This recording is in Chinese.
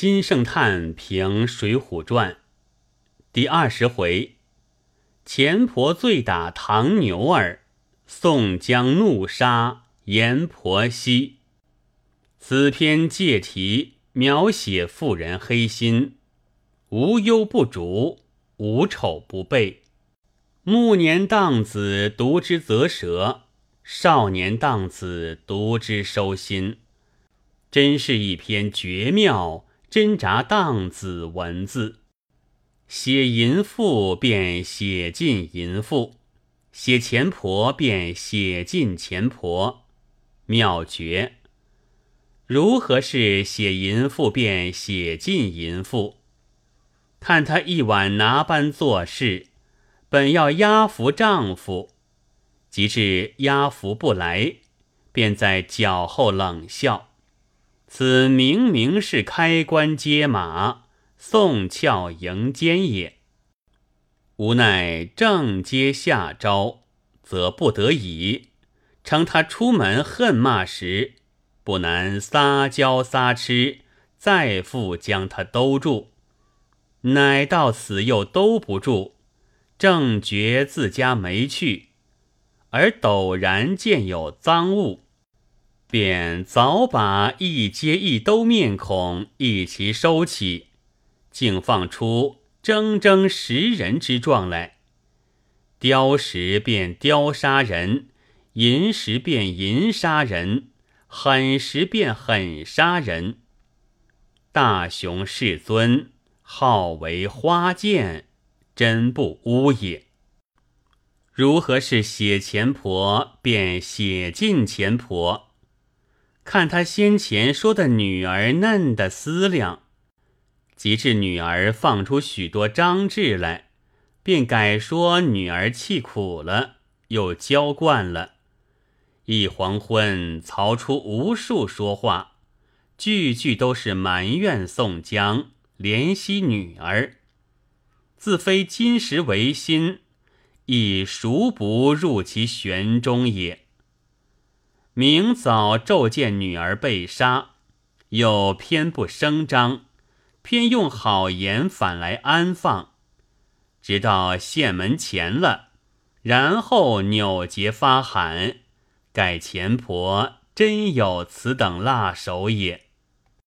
金圣叹评《水浒传》第二十回：钱婆醉打唐牛儿，宋江怒杀阎婆惜。此篇借题描写妇人黑心，无忧不逐，无丑不备。暮年荡子读之则舌，少年荡子读之收心。真是一篇绝妙。挣扎荡子文字，写淫妇便写尽淫妇，写钱婆便写尽钱婆，妙绝。如何是写淫妇便写尽淫妇？看他一晚拿班做事，本要压服丈夫，及至压服不来，便在脚后冷笑。此明明是开关接马，送俏迎奸也。无奈正接下招，则不得已。称他出门恨骂时，不难撒娇撒痴，再复将他兜住。乃到此又兜不住，正觉自家没趣，而陡然见有赃物。便早把一街一兜面孔一齐收起，竟放出铮铮食人之状来。雕时便雕杀人，银时便银杀人，狠时便狠杀人。大雄世尊号为花剑，真不污也。如何是写钱婆便写尽钱婆？看他先前说的女儿嫩的思量，及至女儿放出许多张志来，便改说女儿气苦了，又娇惯了。一黄昏，曹出无数说话，句句都是埋怨宋江，怜惜女儿。自非金石为心，亦孰不入其玄中也？明早骤见女儿被杀，又偏不声张，偏用好言反来安放，直到县门前了，然后扭结发喊，盖前婆真有此等辣手也。